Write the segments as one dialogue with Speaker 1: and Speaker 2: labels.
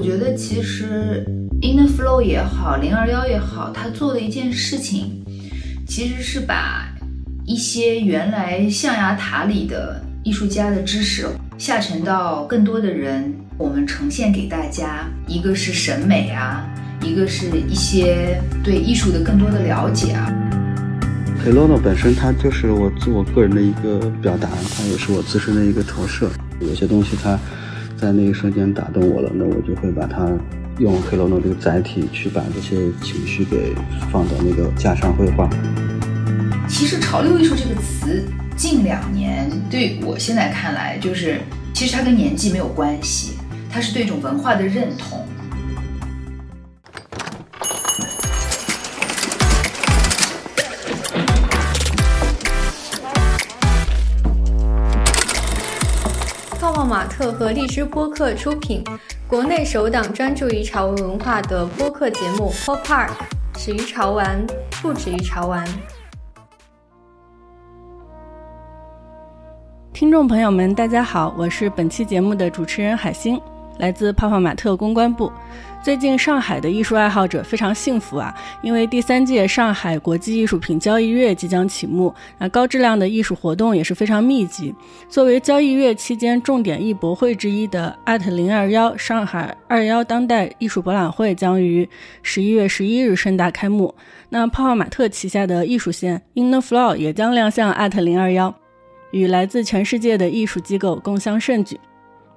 Speaker 1: 我觉得其实 Inner Flow 也好，零二幺也好，他做的一件事情，其实是把一些原来象牙塔里的艺术家的知识下沉到更多的人，我们呈现给大家。一个是审美啊，一个是一些对艺术的更多的了解啊。
Speaker 2: Hello 本身它就是我自我个人的一个表达，它也是我自身的一个投射。有些东西它在那一瞬间打动我了，那我就会把它用黑骆驼这个载体去把这些情绪给放到那个架上绘画。
Speaker 1: 其实“潮流艺术”这个词近两年对我现在看来，就是其实它跟年纪没有关系，它是对一种文化的认同。
Speaker 3: 马特和荔枝播客出品，国内首档专注于潮文文化的播客节目《Pop Park》，始于潮玩，不止于潮玩。
Speaker 4: 听众朋友们，大家好，我是本期节目的主持人海星，来自泡泡玛特公关部。最近上海的艺术爱好者非常幸福啊，因为第三届上海国际艺术品交易月即将启幕，那高质量的艺术活动也是非常密集。作为交易月期间重点艺博会之一的零二幺上海二幺当代艺术博览会将于十一月十一日盛大开幕。那泡泡玛特旗下的艺术线 Inner Flow 也将亮相零二幺，与来自全世界的艺术机构共襄盛举。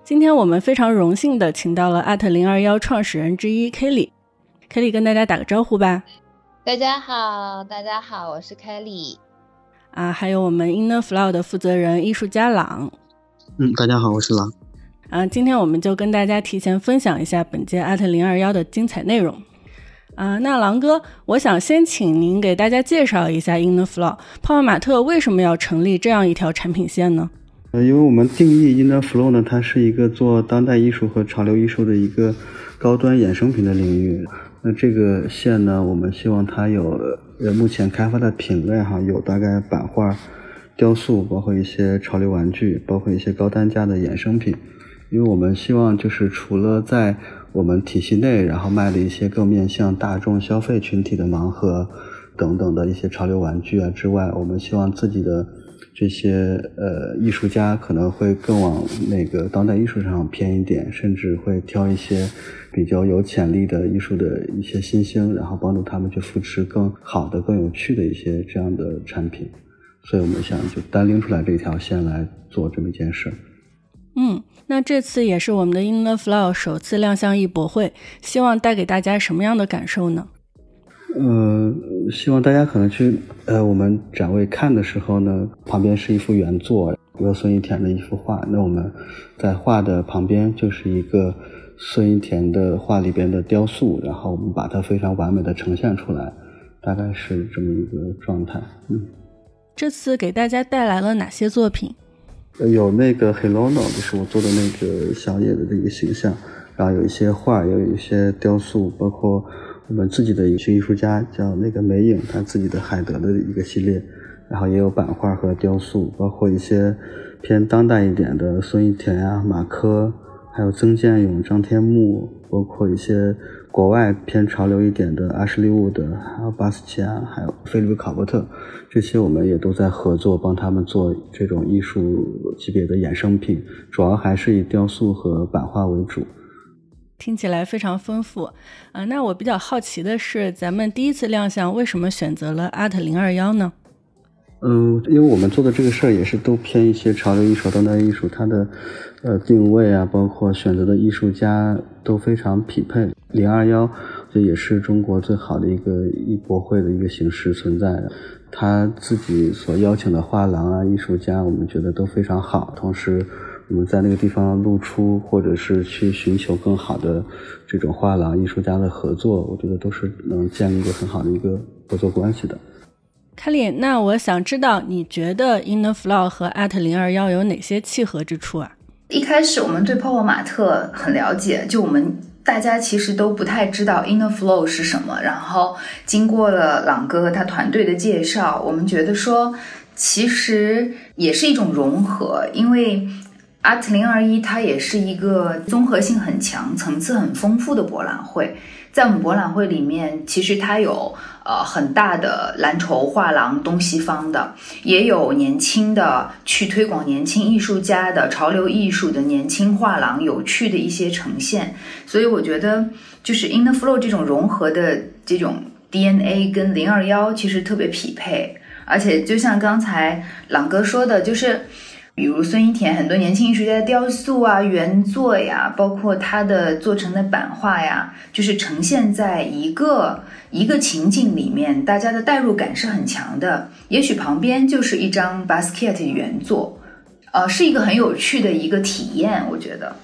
Speaker 4: 今天我们非常荣幸的请到了 at 零二幺创始人之一 Kelly，Kelly 跟大家打个招呼吧。
Speaker 5: 大家好，大家好，我是 Kelly。
Speaker 4: 啊，还有我们 Inner Flow 的负责人艺术家朗。
Speaker 2: 嗯，大家好，我是朗。
Speaker 4: 啊，今天我们就跟大家提前分享一下本届 at 零二幺的精彩内容。啊，那狼哥，我想先请您给大家介绍一下 Inner Flow 泡泡玛特为什么要成立这样一条产品线呢？
Speaker 2: 呃，因为我们定义 Inner Flow 呢，它是一个做当代艺术和潮流艺术的一个高端衍生品的领域。那这个线呢，我们希望它有呃目前开发的品类哈，有大概版画、雕塑，包括一些潮流玩具，包括一些高单价的衍生品。因为我们希望就是除了在我们体系内，然后卖的一些更面向大众消费群体的盲盒等等的一些潮流玩具啊之外，我们希望自己的。这些呃艺术家可能会更往那个当代艺术上偏一点，甚至会挑一些比较有潜力的艺术的一些新星，然后帮助他们去扶持更好的、更有趣的一些这样的产品。所以我们想就单拎出来这条线来做这么一件事。
Speaker 4: 嗯，那这次也是我们的 Inner Flow 首次亮相艺博会，希望带给大家什么样的感受呢？
Speaker 2: 嗯，希望大家可能去呃，我们展位看的时候呢，旁边是一幅原作，由孙一田的一幅画。那我们在画的旁边就是一个孙一田的画里边的雕塑，然后我们把它非常完美的呈现出来，大概是这么一个状态。嗯，
Speaker 4: 这次给大家带来了哪些作品？
Speaker 2: 有那个 Hello，就是我做的那个小野的这个形象，然后有一些画，也有一些雕塑，包括。我们自己的一些艺术家叫那个梅影，他自己的海德的一个系列，然后也有版画和雕塑，包括一些偏当代一点的孙一田啊、马科，还有曾建勇、张天木，包括一些国外偏潮流一点的阿什利伍德，还有巴斯奇安，还有菲利普考伯特，这些我们也都在合作，帮他们做这种艺术级别的衍生品，主要还是以雕塑和版画为主。
Speaker 4: 听起来非常丰富，啊，那我比较好奇的是，咱们第一次亮相为什么选择了 Art 零二幺呢？
Speaker 2: 嗯，因为我们做的这个事儿也是都偏一些潮流艺术、当代艺术，它的呃定位啊，包括选择的艺术家都非常匹配。零二幺这也是中国最好的一个艺博会的一个形式存在的，他自己所邀请的画廊啊、艺术家，我们觉得都非常好，同时。我们在那个地方露出，或者是去寻求更好的这种画廊艺术家的合作，我觉得都是能建立一个很好的一个合作关系的。
Speaker 4: 凯里，那我想知道，你觉得 Inner Flow 和 At 零二幺有哪些契合之处啊？
Speaker 1: 一开始我们对泡泡玛特很了解，就我们大家其实都不太知道 Inner Flow 是什么。然后经过了朗哥和他团队的介绍，我们觉得说，其实也是一种融合，因为。Art 零二一它也是一个综合性很强、层次很丰富的博览会。在我们博览会里面，其实它有呃很大的蓝筹画廊，东西方的，也有年轻的去推广年轻艺术家的潮流艺术的年轻画廊，有趣的一些呈现。所以我觉得，就是 In the Flow 这种融合的这种 DNA 跟零二幺其实特别匹配，而且就像刚才朗哥说的，就是。比如孙一田很多年轻艺术家的雕塑啊、原作呀，包括他的做成的版画呀，就是呈现在一个一个情境里面，大家的代入感是很强的。也许旁边就是一张 basket 原作，呃，是一个很有趣的一个体验，我觉得。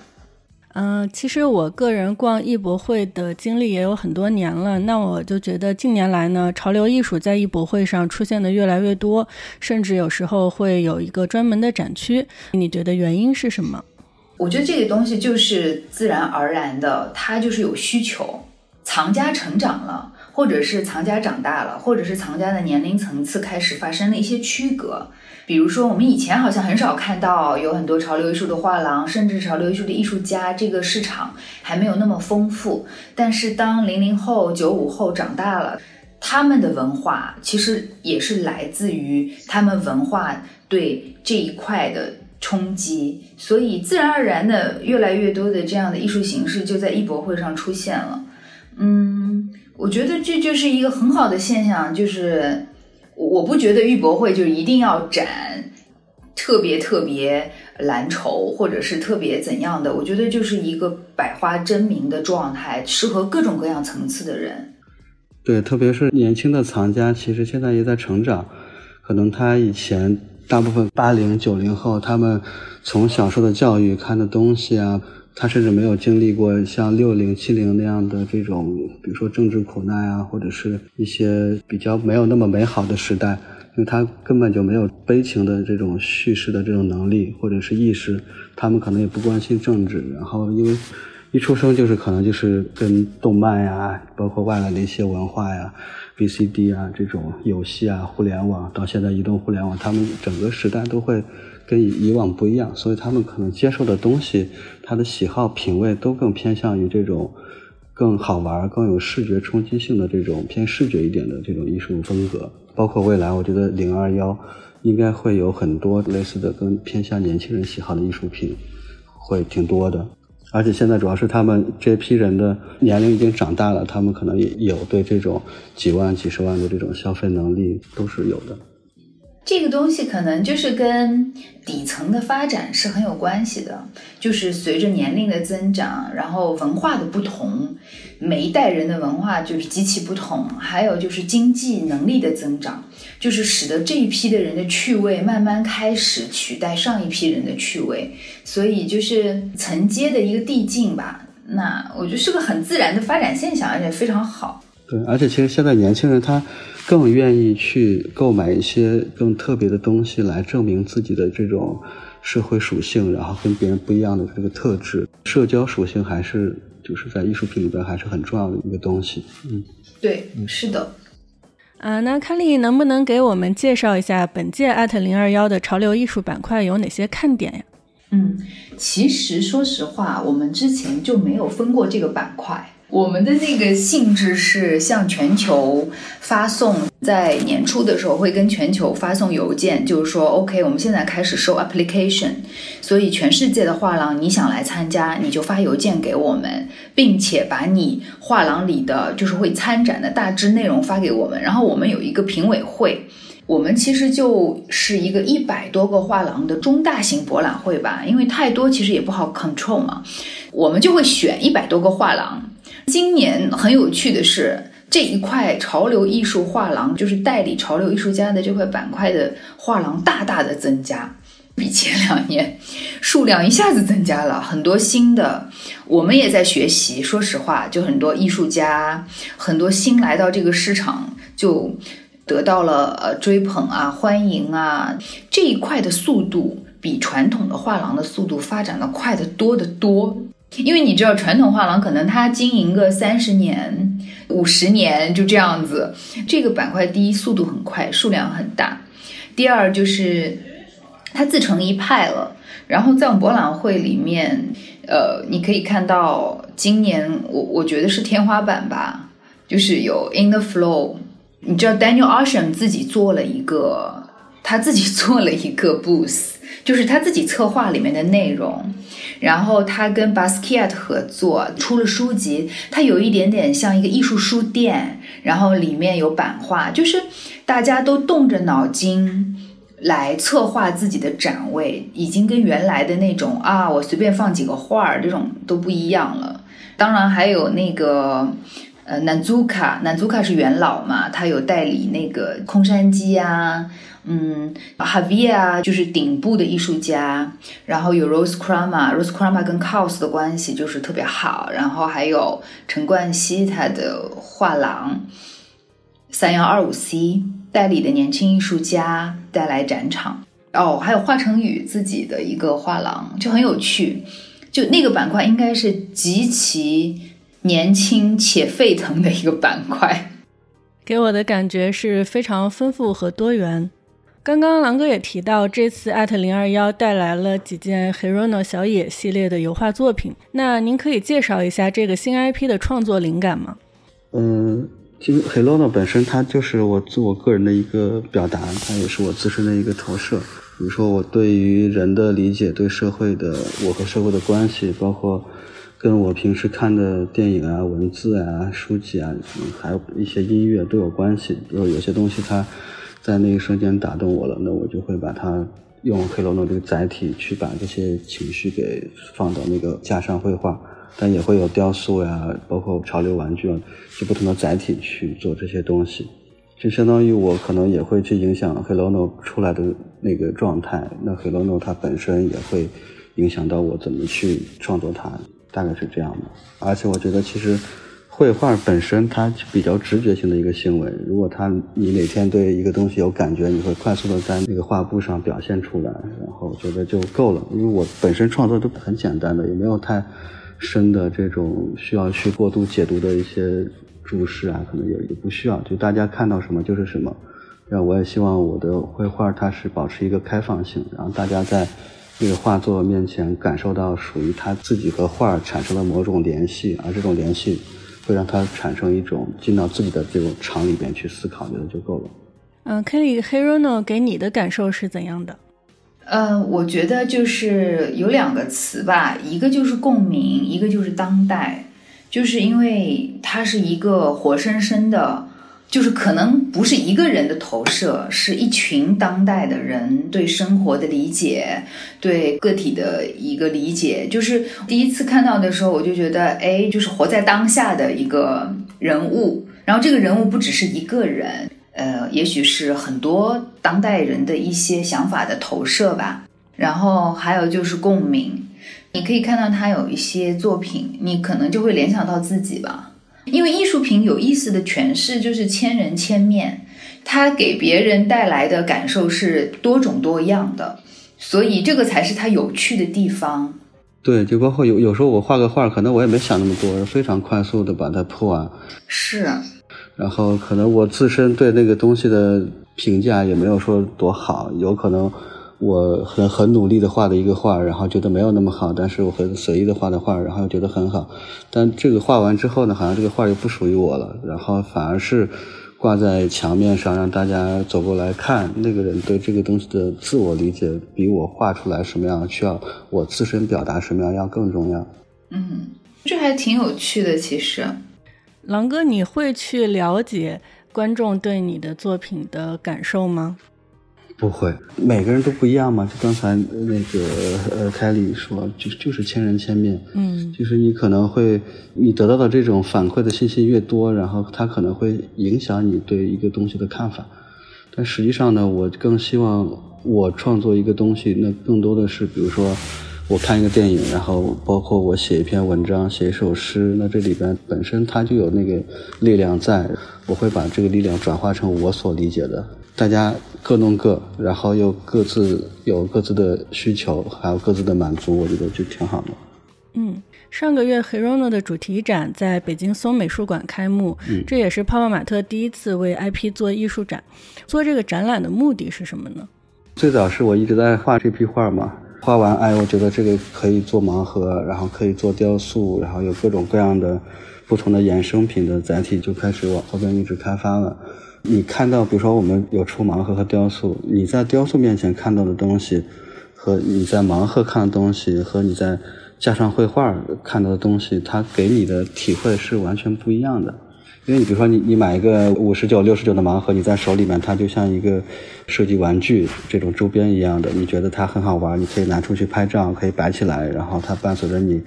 Speaker 4: 嗯，其实我个人逛艺博会的经历也有很多年了。那我就觉得近年来呢，潮流艺术在艺博会上出现的越来越多，甚至有时候会有一个专门的展区。你觉得原因是什么？
Speaker 1: 我觉得这个东西就是自然而然的，它就是有需求，藏家成长了，或者是藏家长大了，或者是藏家的年龄层次开始发生了一些区隔。比如说，我们以前好像很少看到有很多潮流艺术的画廊，甚至潮流艺术的艺术家，这个市场还没有那么丰富。但是当零零后、九五后长大了，他们的文化其实也是来自于他们文化对这一块的冲击，所以自然而然的，越来越多的这样的艺术形式就在艺博会上出现了。嗯，我觉得这就是一个很好的现象，就是。我不觉得玉博会就一定要展特别特别蓝筹，或者是特别怎样的。我觉得就是一个百花争鸣的状态，适合各种各样层次的人。
Speaker 2: 对，特别是年轻的藏家，其实现在也在成长。可能他以前大部分八零九零后，他们从小受的教育、看的东西啊。他甚至没有经历过像六零七零那样的这种，比如说政治苦难啊，或者是一些比较没有那么美好的时代，因为他根本就没有悲情的这种叙事的这种能力或者是意识，他们可能也不关心政治，然后因为一出生就是可能就是跟动漫呀，包括外来的一些文化呀，VCD 啊这种游戏啊，互联网到现在移动互联网，他们整个时代都会。跟以往不一样，所以他们可能接受的东西，他的喜好品味都更偏向于这种更好玩、更有视觉冲击性的这种偏视觉一点的这种艺术风格。包括未来，我觉得零二幺应该会有很多类似的、更偏向年轻人喜好的艺术品，会挺多的。而且现在主要是他们这批人的年龄已经长大了，他们可能也有对这种几万、几十万的这种消费能力都是有的。
Speaker 1: 这个东西可能就是跟底层的发展是很有关系的，就是随着年龄的增长，然后文化的不同，每一代人的文化就是极其不同，还有就是经济能力的增长，就是使得这一批的人的趣味慢慢开始取代上一批人的趣味，所以就是层阶的一个递进吧。那我觉得是个很自然的发展现象，而且非常好。
Speaker 2: 对，而且其实现在年轻人他。更愿意去购买一些更特别的东西来证明自己的这种社会属性，然后跟别人不一样的这个特质，社交属性还是就是在艺术品里边还是很重要的一个东西。
Speaker 1: 嗯，对，是的。
Speaker 4: 啊，那康利能不能给我们介绍一下本届艾特零二幺的潮流艺术板块有哪些看点呀？
Speaker 1: 嗯，其实说实话，我们之前就没有分过这个板块。我们的那个性质是向全球发送，在年初的时候会跟全球发送邮件，就是说，OK，我们现在开始收 application，所以全世界的画廊你想来参加，你就发邮件给我们，并且把你画廊里的就是会参展的大致内容发给我们，然后我们有一个评委会，我们其实就是一个一百多个画廊的中大型博览会吧，因为太多其实也不好 control 嘛，我们就会选一百多个画廊。今年很有趣的是，这一块潮流艺术画廊，就是代理潮流艺术家的这块板块的画廊，大大的增加，比前两年数量一下子增加了很多新的。我们也在学习，说实话，就很多艺术家，很多新来到这个市场，就得到了呃追捧啊、欢迎啊，这一块的速度比传统的画廊的速度发展的快得多得多。因为你知道，传统画廊可能它经营个三十年、五十年就这样子。这个板块，第一速度很快，数量很大；第二就是它自成一派了。然后在我们博览会里面，呃，你可以看到今年我我觉得是天花板吧，就是有 In the Flow，你知道 Daniel Ocean 自己做了一个，他自己做了一个 booth，就是他自己策划里面的内容。然后他跟 Basquiat 合作出了书籍，它有一点点像一个艺术书店，然后里面有版画，就是大家都动着脑筋来策划自己的展位，已经跟原来的那种啊，我随便放几个画儿这种都不一样了。当然还有那个呃，Nanzuka Nanzuka 是元老嘛，他有代理那个空山鸡啊。嗯 havi 啊就是顶部的艺术家，然后有 Rose Crama，Rose Crama 跟 Kaos 的关系就是特别好，然后还有陈冠希他的画廊三幺二五 C 代理的年轻艺术家带来展场，哦，还有华晨宇自己的一个画廊就很有趣，就那个板块应该是极其年轻且沸腾的一个板块，
Speaker 4: 给我的感觉是非常丰富和多元。刚刚狼哥也提到，这次艾特零二幺带来了几件 Herono 小野系列的油画作品。那您可以介绍一下这个新 IP 的创作灵感吗？
Speaker 2: 嗯，其实 Herono 本身它就是我自我个人的一个表达，它也是我自身的一个投射。比如说我对于人的理解，对社会的我和社会的关系，包括跟我平时看的电影啊、文字啊、书籍啊，还有一些音乐都有关系。比如有些东西它。在那一瞬间打动我了，那我就会把它用黑罗诺这个载体去把这些情绪给放到那个架上绘画，但也会有雕塑呀，包括潮流玩具啊，就不同的载体去做这些东西，就相当于我可能也会去影响黑罗诺出来的那个状态，那黑罗诺它本身也会影响到我怎么去创作它，大概是这样的。而且我觉得其实。绘画本身它比较直觉性的一个行为，如果它你哪天对一个东西有感觉，你会快速的在那个画布上表现出来，然后觉得就够了。因为我本身创作都很简单的，也没有太深的这种需要去过度解读的一些注释啊，可能也也不需要，就大家看到什么就是什么。那我也希望我的绘画它是保持一个开放性，然后大家在那个画作面前感受到属于他自己和画产生的某种联系，而这种联系。会让他产生一种进到自己的这种场里边去思考，觉得就够了。
Speaker 4: 嗯，Kelly Herono 给你的感受是怎样的？
Speaker 1: 呃，我觉得就是有两个词吧，一个就是共鸣，一个就是当代，就是因为它是一个活生生的。就是可能不是一个人的投射，是一群当代的人对生活的理解，对个体的一个理解。就是第一次看到的时候，我就觉得，哎，就是活在当下的一个人物。然后这个人物不只是一个人，呃，也许是很多当代人的一些想法的投射吧。然后还有就是共鸣，你可以看到他有一些作品，你可能就会联想到自己吧。因为艺术品有意思的诠释就是千人千面，它给别人带来的感受是多种多样的，所以这个才是它有趣的地方。
Speaker 2: 对，就包括有有时候我画个画，可能我也没想那么多，非常快速的把它破完。
Speaker 1: 是。
Speaker 2: 然后可能我自身对那个东西的评价也没有说多好，有可能。我很很努力的画的一个画，然后觉得没有那么好，但是我很随意的画的画，然后又觉得很好。但这个画完之后呢，好像这个画又不属于我了，然后反而是挂在墙面上，让大家走过来看。那个人对这个东西的自我理解，比我画出来什么样，需要我自身表达什么样要更重要。
Speaker 1: 嗯，这还挺有趣的，其实。
Speaker 4: 狼哥，你会去了解观众对你的作品的感受吗？
Speaker 2: 不会，每个人都不一样嘛。就刚才那个呃，凯里说，就就是千人千面。
Speaker 4: 嗯，
Speaker 2: 就是你可能会，你得到的这种反馈的信息越多，然后它可能会影响你对一个东西的看法。但实际上呢，我更希望我创作一个东西，那更多的是，比如说我看一个电影，然后包括我写一篇文章、写一首诗，那这里边本身它就有那个力量在，我会把这个力量转化成我所理解的。大家各弄各，然后又各自有各自的需求，还有各自的满足，我觉得就挺好的。
Speaker 4: 嗯，上个月 Herono 的主题展在北京松美术馆开幕，这也是泡泡玛特第一次为 IP 做艺术展。做这个展览的目的是什么呢？
Speaker 2: 最早是我一直在画这批画嘛，画完，哎，我觉得这个可以做盲盒，然后可以做雕塑，然后有各种各样的不同的衍生品的载体，就开始往后边一直开发了。你看到，比如说我们有出盲盒和雕塑，你在雕塑面前看到的东西，和你在盲盒看的东西，和你在架上绘画看到的东西，它给你的体会是完全不一样的。因为你比如说你你买一个五十九、六十九的盲盒，你在手里面它就像一个设计玩具这种周边一样的，你觉得它很好玩，你可以拿出去拍照，可以摆起来，然后它伴随着你。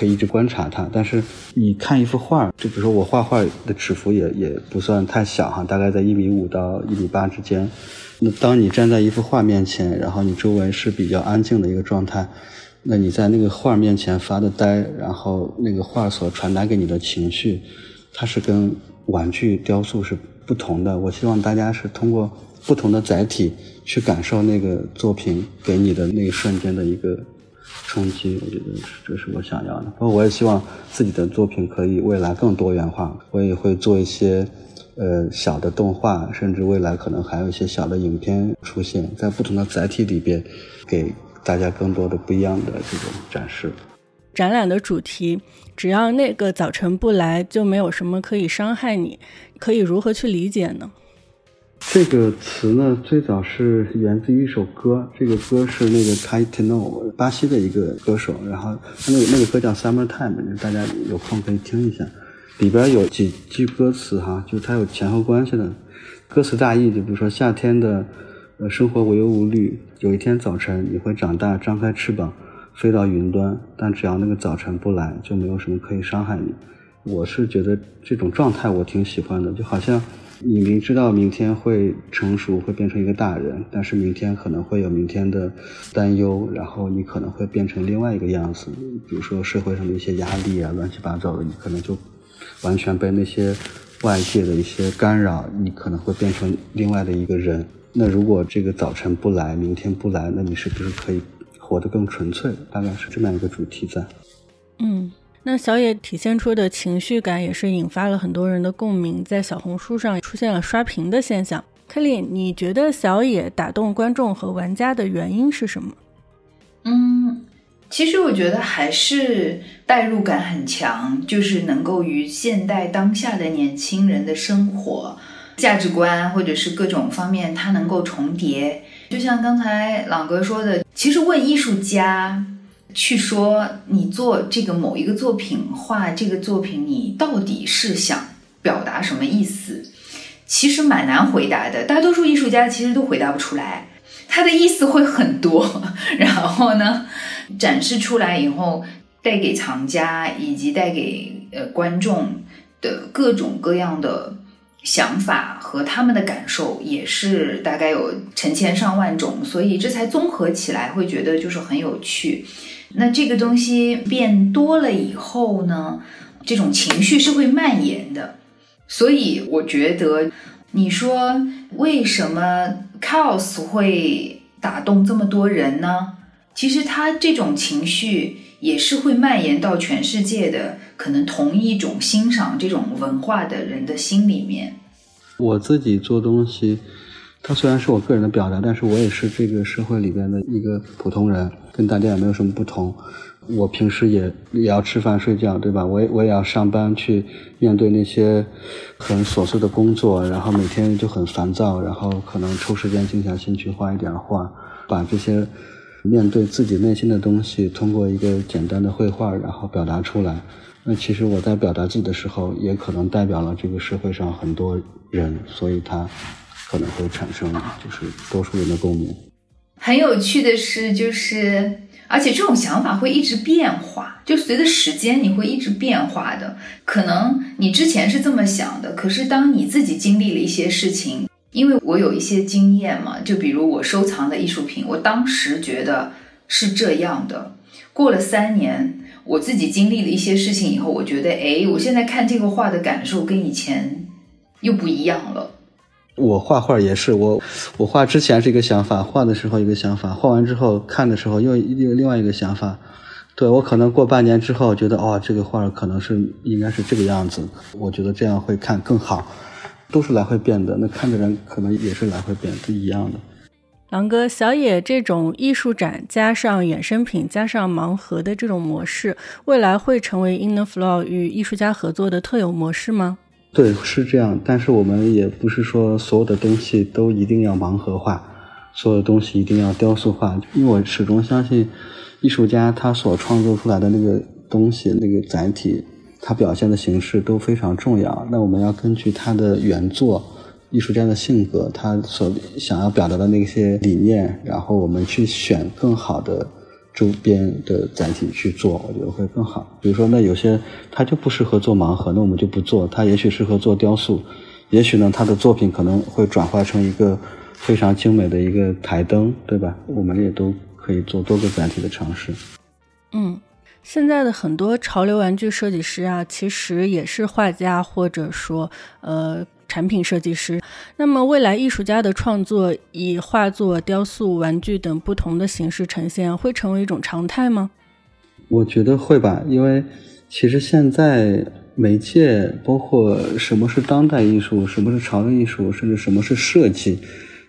Speaker 2: 可以一直观察它，但是你看一幅画，就比如说我画画的尺幅也也不算太小哈，大概在一米五到一米八之间。那当你站在一幅画面前，然后你周围是比较安静的一个状态，那你在那个画面前发的呆，然后那个画所传达给你的情绪，它是跟玩具雕塑是不同的。我希望大家是通过不同的载体去感受那个作品给你的那一瞬间的一个。冲击，我觉得这是我想要的。包括我也希望自己的作品可以未来更多元化。我也会做一些呃小的动画，甚至未来可能还有一些小的影片出现在不同的载体里边，给大家更多的不一样的这种展示。
Speaker 4: 展览的主题，只要那个早晨不来，就没有什么可以伤害你。可以如何去理解呢？
Speaker 2: 这个词呢，最早是源自于一首歌。这个歌是那个 Caetano，巴西的一个歌手。然后他那个那个歌叫《Summer Time》，大家有空可以听一下。里边有几句歌词哈，就是它有前后关系的。歌词大意就比如说夏天的呃生活无忧无虑，有一天早晨你会长大，张开翅膀飞到云端。但只要那个早晨不来，就没有什么可以伤害你。我是觉得这种状态我挺喜欢的，就好像。你明知道明天会成熟，会变成一个大人，但是明天可能会有明天的担忧，然后你可能会变成另外一个样子。比如说社会上的一些压力啊，乱七八糟的，你可能就完全被那些外界的一些干扰，你可能会变成另外的一个人。那如果这个早晨不来，明天不来，那你是不是可以活得更纯粹？大概是这么样一个主题在。
Speaker 4: 嗯。那小野体现出的情绪感也是引发了很多人的共鸣，在小红书上出现了刷屏的现象。克里，你觉得小野打动观众和玩家的原因是什么？
Speaker 1: 嗯，其实我觉得还是代入感很强，就是能够与现代当下的年轻人的生活价值观或者是各种方面，它能够重叠。就像刚才朗哥说的，其实问艺术家。去说你做这个某一个作品，画这个作品，你到底是想表达什么意思？其实蛮难回答的。大多数艺术家其实都回答不出来，他的意思会很多。然后呢，展示出来以后，带给藏家以及带给呃观众的各种各样的想法和他们的感受，也是大概有成千上万种。所以这才综合起来，会觉得就是很有趣。那这个东西变多了以后呢，这种情绪是会蔓延的，所以我觉得，你说为什么 Chaos 会打动这么多人呢？其实他这种情绪也是会蔓延到全世界的，可能同一种欣赏这种文化的人的心里面。
Speaker 2: 我自己做东西。它虽然是我个人的表达，但是我也是这个社会里边的一个普通人，跟大家也没有什么不同。我平时也也要吃饭睡觉，对吧？我也我也要上班去面对那些很琐碎的工作，然后每天就很烦躁，然后可能抽时间静下心去画一点画，把这些面对自己内心的东西，通过一个简单的绘画，然后表达出来。那其实我在表达自己的时候，也可能代表了这个社会上很多人，所以他。可能会产生就是多数人的共鸣。
Speaker 1: 很有趣的是，就是而且这种想法会一直变化，就随着时间你会一直变化的。可能你之前是这么想的，可是当你自己经历了一些事情，因为我有一些经验嘛，就比如我收藏的艺术品，我当时觉得是这样的。过了三年，我自己经历了一些事情以后，我觉得，哎，我现在看这个画的感受跟以前又不一样了。
Speaker 2: 我画画也是，我我画之前是一个想法，画的时候一个想法，画完之后看的时候又又另外一个想法。对我可能过半年之后觉得，哦，这个画可能是应该是这个样子，我觉得这样会看更好，都是来回变的。那看的人可能也是来回变，不一样的。
Speaker 4: 狼哥，小野这种艺术展加上衍生品加上盲盒的这种模式，未来会成为 Inner Flow 与艺术家合作的特有模式吗？
Speaker 2: 对，是这样。但是我们也不是说所有的东西都一定要盲盒化，所有的东西一定要雕塑化。因为我始终相信，艺术家他所创作出来的那个东西、那个载体，他表现的形式都非常重要。那我们要根据他的原作。艺术家的性格，他所想要表达的那些理念，然后我们去选更好的周边的载体去做，我觉得会更好。比如说，那有些他就不适合做盲盒，那我们就不做。他也许适合做雕塑，也许呢，他的作品可能会转化成一个非常精美的一个台灯，对吧？我们也都可以做多个载体的尝试。
Speaker 4: 嗯，现在的很多潮流玩具设计师啊，其实也是画家，或者说呃。产品设计师，那么未来艺术家的创作以画作、雕塑、玩具等不同的形式呈现，会成为一种常态吗？
Speaker 2: 我觉得会吧，因为其实现在媒介，包括什么是当代艺术，什么是潮流艺术，甚至什么是设计。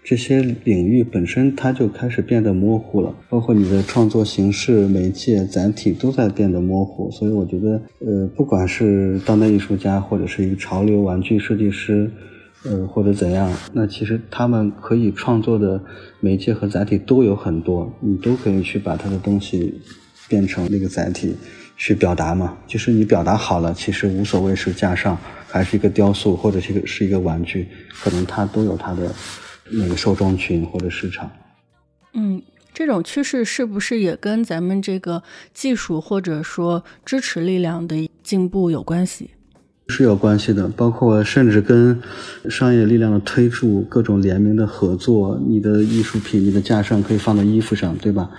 Speaker 2: 这些领域本身它就开始变得模糊了，包括你的创作形式、媒介、载体都在变得模糊。所以我觉得，呃，不管是当代艺术家，或者是一个潮流玩具设计师，呃，或者怎样，那其实他们可以创作的媒介和载体都有很多，你都可以去把他的东西变成那个载体去表达嘛。就是你表达好了，其实无所谓是架上还是一个雕塑，或者是一个是一个玩具，可能它都有它的。那个受众群或者市场，
Speaker 4: 嗯，这种趋势是不是也跟咱们这个技术或者说支持力量的进步有关系？
Speaker 2: 是有关系的，包括甚至跟商业力量的推助、各种联名的合作。你的艺术品、你的架上可以放在衣服上，对吧？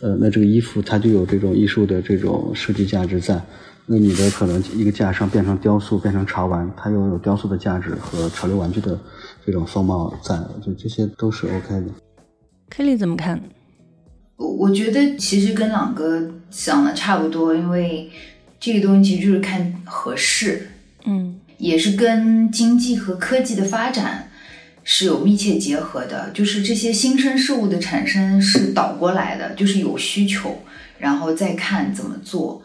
Speaker 2: 呃，那这个衣服它就有这种艺术的这种设计价值在。那你的可能一个架上变成雕塑，变成潮玩，它又有雕塑的价值和潮流玩具的。这种风貌在，就这些都是 OK 的。
Speaker 4: Kelly 怎么看？
Speaker 1: 我我觉得其实跟朗哥想的差不多，因为这个东西其实就是看合适，
Speaker 4: 嗯，
Speaker 1: 也是跟经济和科技的发展是有密切结合的。就是这些新生事物的产生是倒过来的，就是有需求，然后再看怎么做。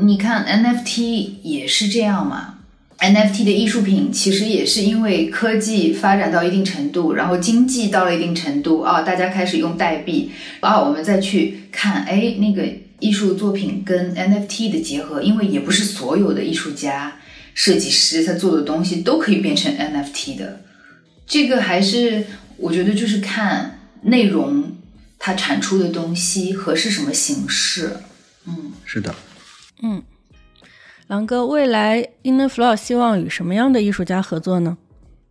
Speaker 1: 你看 NFT 也是这样嘛？NFT 的艺术品其实也是因为科技发展到一定程度，然后经济到了一定程度啊，大家开始用代币啊，我们再去看，哎，那个艺术作品跟 NFT 的结合，因为也不是所有的艺术家、设计师他做的东西都可以变成 NFT 的，这个还是我觉得就是看内容，它产出的东西和是什么形式，嗯，
Speaker 2: 是的，
Speaker 4: 嗯。狼哥，未来 Inner Flow 希望与什么样的艺术家合作呢？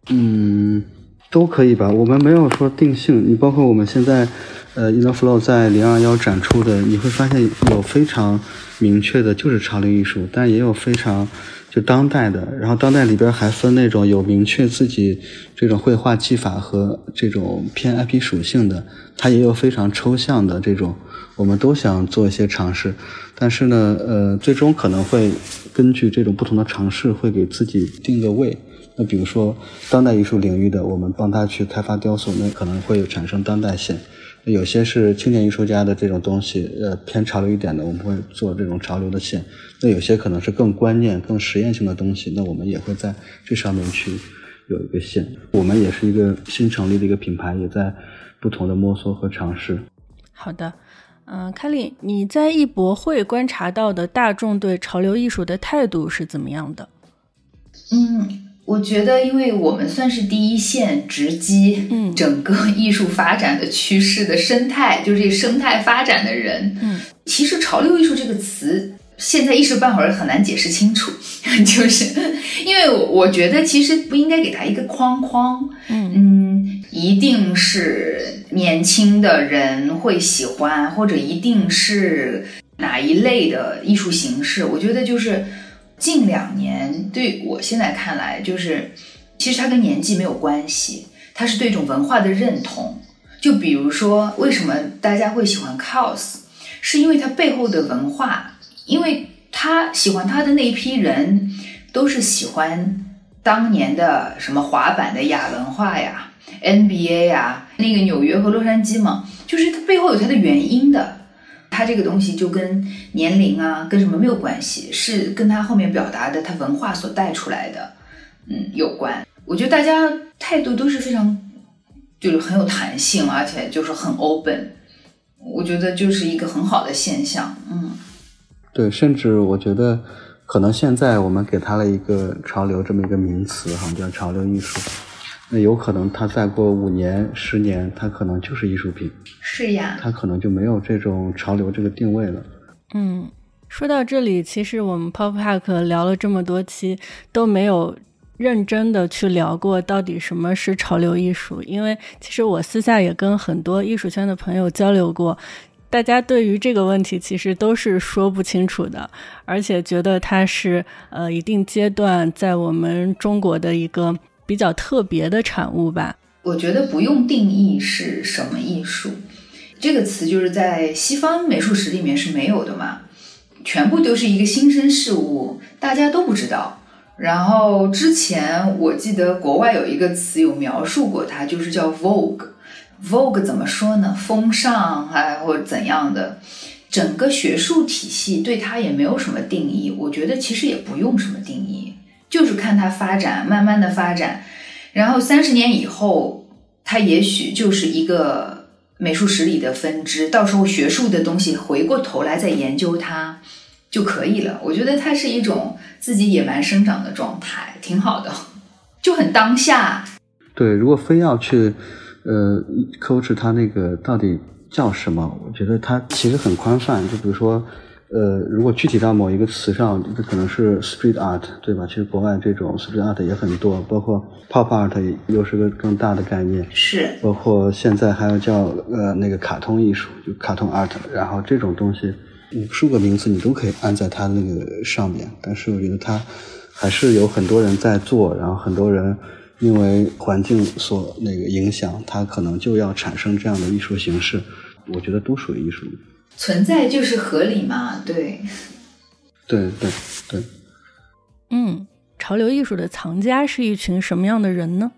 Speaker 2: 嗯，都可以吧，我们没有说定性。你包括我们现在，呃，Inner Flow 在零二幺展出的，你会发现有非常明确的，就是潮流艺术，但也有非常就当代的。然后当代里边还分那种有明确自己这种绘画技法和这种偏 IP 属性的，它也有非常抽象的这种。我们都想做一些尝试，但是呢，呃，最终可能会根据这种不同的尝试，会给自己定个位。那比如说当代艺术领域的，我们帮他去开发雕塑，那可能会产生当代性；有些是青年艺术家的这种东西，呃，偏潮流一点的，我们会做这种潮流的线。那有些可能是更观念、更实验性的东西，那我们也会在这上面去有一个线。我们也是一个新成立的一个品牌，也在不同的摸索和尝试。
Speaker 4: 好的。嗯，凯莉，你在艺博会观察到的大众对潮流艺术的态度是怎么样的？
Speaker 1: 嗯，我觉得，因为我们算是第一线直击
Speaker 4: 嗯
Speaker 1: 整个艺术发展的趋势的生态，就是这个生态发展的人。
Speaker 4: 嗯，
Speaker 1: 其实潮流艺术这个词现在一时半会儿很难解释清楚，就是因为我我觉得其实不应该给它一个框框。
Speaker 4: 嗯
Speaker 1: 嗯，一定是。年轻的人会喜欢，或者一定是哪一类的艺术形式？我觉得就是近两年，对我现在看来，就是其实它跟年纪没有关系，它是对一种文化的认同。就比如说，为什么大家会喜欢 cos，是因为它背后的文化，因为他喜欢他的那一批人都是喜欢当年的什么滑板的亚文化呀。NBA 呀，那个纽约和洛杉矶嘛，就是它背后有它的原因的。它这个东西就跟年龄啊，跟什么没有关系，是跟他后面表达的他文化所带出来的，嗯，有关。我觉得大家态度都是非常，就是很有弹性，而且就是很 open。我觉得就是一个很好的现象，嗯。
Speaker 2: 对，甚至我觉得，可能现在我们给他了一个潮流这么一个名词，哈，叫潮流艺术。那有可能它再过五年、十年，它可能就是艺术品。
Speaker 1: 是呀，
Speaker 2: 它可能就没有这种潮流这个定位了。
Speaker 4: 嗯，说到这里，其实我们 Pop Park 聊了这么多期，都没有认真的去聊过到底什么是潮流艺术。因为其实我私下也跟很多艺术圈的朋友交流过，大家对于这个问题其实都是说不清楚的，而且觉得它是呃一定阶段在我们中国的一个。比较特别的产物吧，
Speaker 1: 我觉得不用定义是什么艺术，这个词就是在西方美术史里面是没有的嘛，全部都是一个新生事物，大家都不知道。然后之前我记得国外有一个词有描述过它，就是叫 Vogue，Vogue 怎么说呢？风尚啊，或者怎样的？整个学术体系对它也没有什么定义，我觉得其实也不用什么定义。就是看它发展，慢慢的发展，然后三十年以后，它也许就是一个美术史里的分支。到时候学术的东西回过头来再研究它就可以了。我觉得它是一种自己野蛮生长的状态，挺好的，就很当下。
Speaker 2: 对，如果非要去呃抠制它那个到底叫什么，我觉得它其实很宽泛。就比如说。呃，如果具体到某一个词上，这可能是 street art，对吧？其实国外这种 street art 也很多，包括 pop art 又是个更大的概念。
Speaker 1: 是。
Speaker 2: 包括现在还有叫呃那个卡通艺术，就卡通 art，然后这种东西无数个名词你都可以按在它那个上面。但是我觉得它还是有很多人在做，然后很多人因为环境所那个影响，它可能就要产生这样的艺术形式。我觉得都属于艺术。
Speaker 1: 存在就是合理嘛，对，
Speaker 2: 对对对，
Speaker 4: 嗯，潮流艺术的藏家是一群什么样的人呢？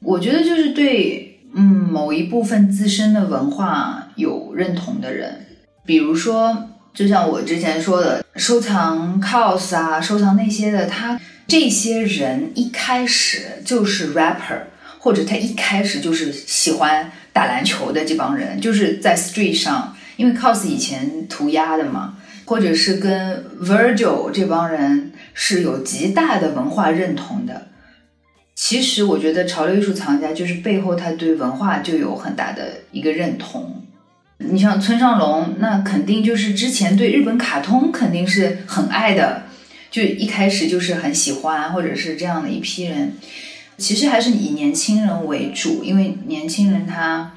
Speaker 1: 我觉得就是对嗯某一部分自身的文化有认同的人，比如说，就像我之前说的，收藏 cos 啊，收藏那些的，他这些人一开始就是 rapper，或者他一开始就是喜欢打篮球的这帮人，就是在 street 上。因为 cos 以前涂鸦的嘛，或者是跟 Virgil 这帮人是有极大的文化认同的。其实我觉得潮流艺术藏家就是背后他对文化就有很大的一个认同。你像村上龙，那肯定就是之前对日本卡通肯定是很爱的，就一开始就是很喜欢，或者是这样的一批人。其实还是以年轻人为主，因为年轻人他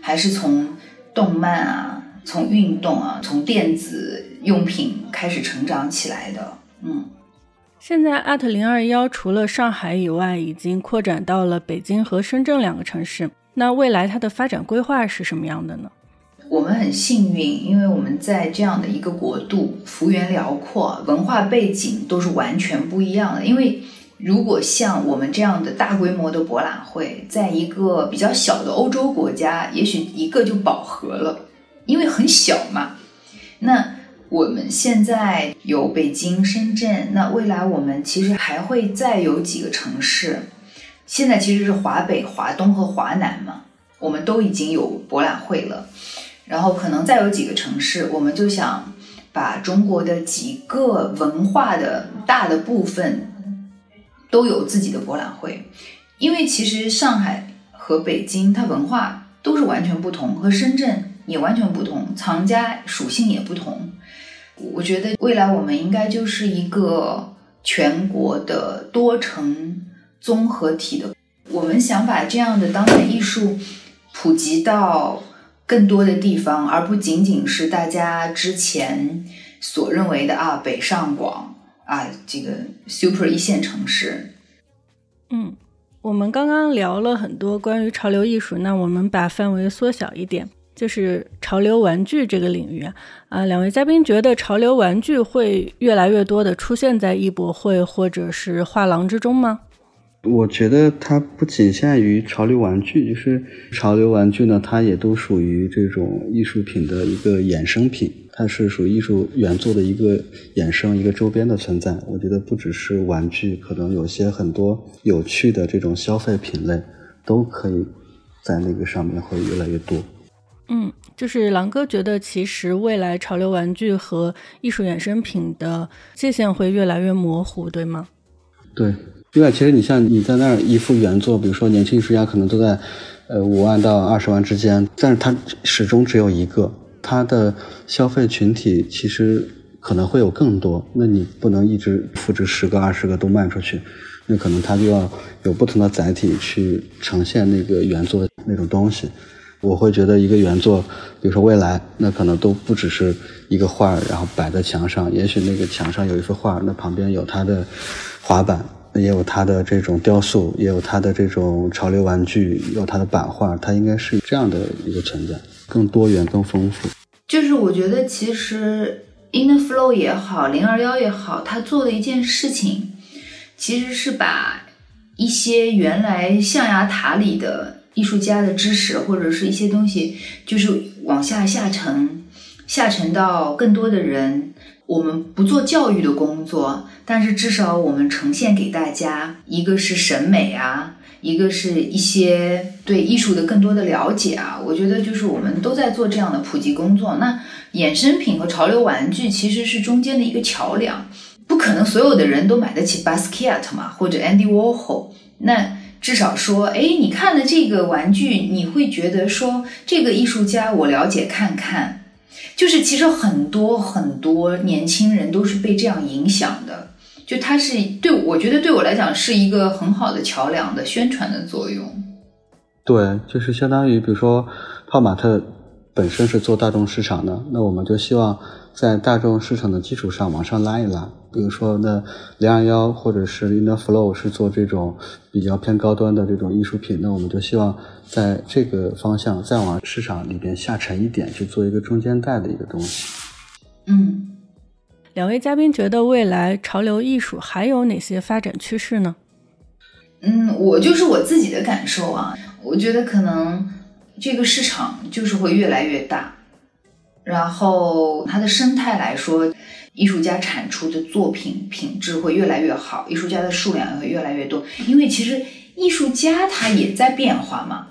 Speaker 1: 还是从动漫啊。从运动啊，从电子用品开始成长起来的，嗯。
Speaker 4: 现在 Art 零二幺除了上海以外，已经扩展到了北京和深圳两个城市。那未来它的发展规划是什么样的呢？
Speaker 1: 我们很幸运，因为我们在这样的一个国度，幅员辽阔，文化背景都是完全不一样的。因为如果像我们这样的大规模的博览会，在一个比较小的欧洲国家，也许一个就饱和了。因为很小嘛，那我们现在有北京、深圳，那未来我们其实还会再有几个城市。现在其实是华北、华东和华南嘛，我们都已经有博览会了。然后可能再有几个城市，我们就想把中国的几个文化的大的部分都有自己的博览会。因为其实上海和北京它文化都是完全不同，和深圳。也完全不同，藏家属性也不同。我觉得未来我们应该就是一个全国的多城综合体的。我们想把这样的当代艺术普及到更多的地方，而不仅仅是大家之前所认为的啊，北上广啊，这个 super 一线城市。
Speaker 4: 嗯，我们刚刚聊了很多关于潮流艺术，那我们把范围缩小一点。就是潮流玩具这个领域啊，两位嘉宾觉得潮流玩具会越来越多的出现在艺博会或者是画廊之中吗？
Speaker 2: 我觉得它不仅限于潮流玩具，就是潮流玩具呢，它也都属于这种艺术品的一个衍生品，它是属于艺术原作的一个衍生、一个周边的存在。我觉得不只是玩具，可能有些很多有趣的这种消费品类，都可以在那个上面会越来越多。
Speaker 4: 嗯，就是狼哥觉得，其实未来潮流玩具和艺术衍生品的界限会越来越模糊，对吗？
Speaker 2: 对。另外，其实你像你在那儿一幅原作，比如说年轻艺术家可能都在，呃五万到二十万之间，但是它始终只有一个，它的消费群体其实可能会有更多，那你不能一直复制十个二十个都卖出去，那可能它就要有不同的载体去呈现那个原作那种东西。我会觉得一个原作，比如说未来，那可能都不只是一个画然后摆在墙上，也许那个墙上有一幅画那旁边有它的滑板。也有它的这种雕塑，也有它的这种潮流玩具，有它的版画，它应该是这样的一个存在，更多元、更丰富。
Speaker 1: 就是我觉得，其实 In the Flow 也好，零二幺也好，他做的一件事情，其实是把一些原来象牙塔里的艺术家的知识，或者是一些东西，就是往下下沉，下沉到更多的人。我们不做教育的工作，但是至少我们呈现给大家，一个是审美啊，一个是一些对艺术的更多的了解啊。我觉得就是我们都在做这样的普及工作。那衍生品和潮流玩具其实是中间的一个桥梁，不可能所有的人都买得起 Basquiat 嘛，或者 Andy Warhol。那至少说，哎，你看了这个玩具，你会觉得说这个艺术家我了解看看。就是其实很多很多年轻人都是被这样影响的，就它是对我觉得对我来讲是一个很好的桥梁的宣传的作用。
Speaker 2: 对，就是相当于比如说泡玛特本身是做大众市场的，那我们就希望。在大众市场的基础上往上拉一拉，比如说那零二幺或者是 In the Flow 是做这种比较偏高端的这种艺术品，那我们就希望在这个方向再往市场里边下沉一点，去做一个中间带的一个东西。
Speaker 1: 嗯，
Speaker 4: 两位嘉宾觉得未来潮流艺术还有哪些发展趋势呢？
Speaker 1: 嗯，我就是我自己的感受啊，我觉得可能这个市场就是会越来越大。然后它的生态来说，艺术家产出的作品品质会越来越好，艺术家的数量也会越来越多。因为其实艺术家他也在变化嘛，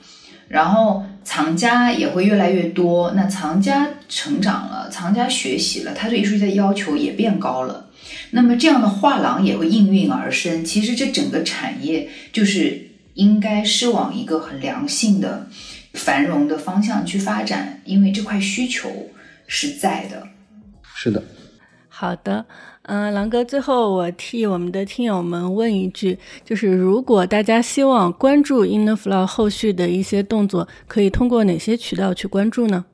Speaker 1: 然后藏家也会越来越多。那藏家成长了，藏家学习了，他对艺术家的要求也变高了。那么这样的画廊也会应运而生。其实这整个产业就是应该是往一个很良性的、繁荣的方向去发展，因为这块需求。是在的，
Speaker 2: 是的，
Speaker 4: 好的，嗯，狼哥，最后我替我们的听友们问一句，就是如果大家希望关注 In the Flow 后续的一些动作，可以通过哪些渠道去关注呢？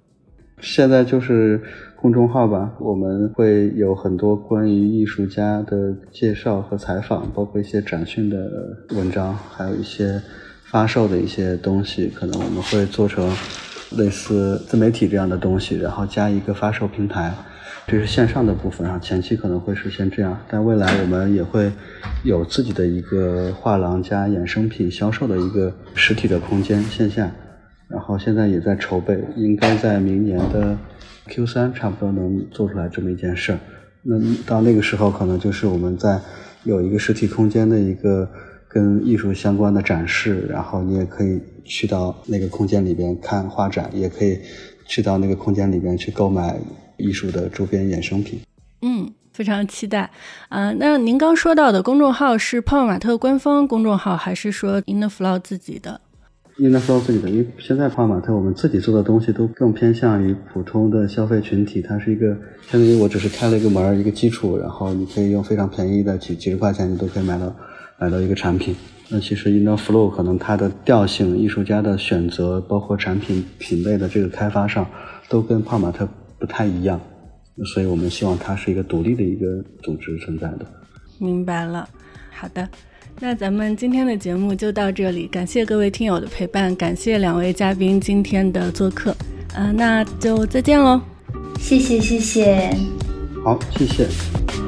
Speaker 2: 现在就是公众号吧，我们会有很多关于艺术家的介绍和采访，包括一些展讯的文章，还有一些发售的一些东西，可能我们会做成。类似自媒体这样的东西，然后加一个发售平台，这是线上的部分。啊前期可能会实现这样，但未来我们也会有自己的一个画廊加衍生品销售的一个实体的空间线下。然后现在也在筹备，应该在明年的 Q 三差不多能做出来这么一件事儿。那到那个时候，可能就是我们在有一个实体空间的一个。跟艺术相关的展示，然后你也可以去到那个空间里边看画展，也可以去到那个空间里边去购买艺术的周边衍生品。
Speaker 4: 嗯，非常期待啊！那您刚说到的公众号是泡泡玛特官方公众号，还是说 In the Flow 自己的
Speaker 2: ？In the Flow 自己的，因为现在泡泡玛特我们自己做的东西都更偏向于普通的消费群体，它是一个相当于我只是开了一个门一个基础，然后你可以用非常便宜的几几十块钱，你都可以买到。买到一个产品，那其实 In the Flow 可能它的调性、艺术家的选择，包括产品品类的这个开发上，都跟泡玛特不太一样，所以我们希望它是一个独立的一个组织存在的。
Speaker 4: 明白了，好的，那咱们今天的节目就到这里，感谢各位听友的陪伴，感谢两位嘉宾今天的做客，嗯，那就再见喽，
Speaker 1: 谢谢谢谢，
Speaker 2: 好，谢谢。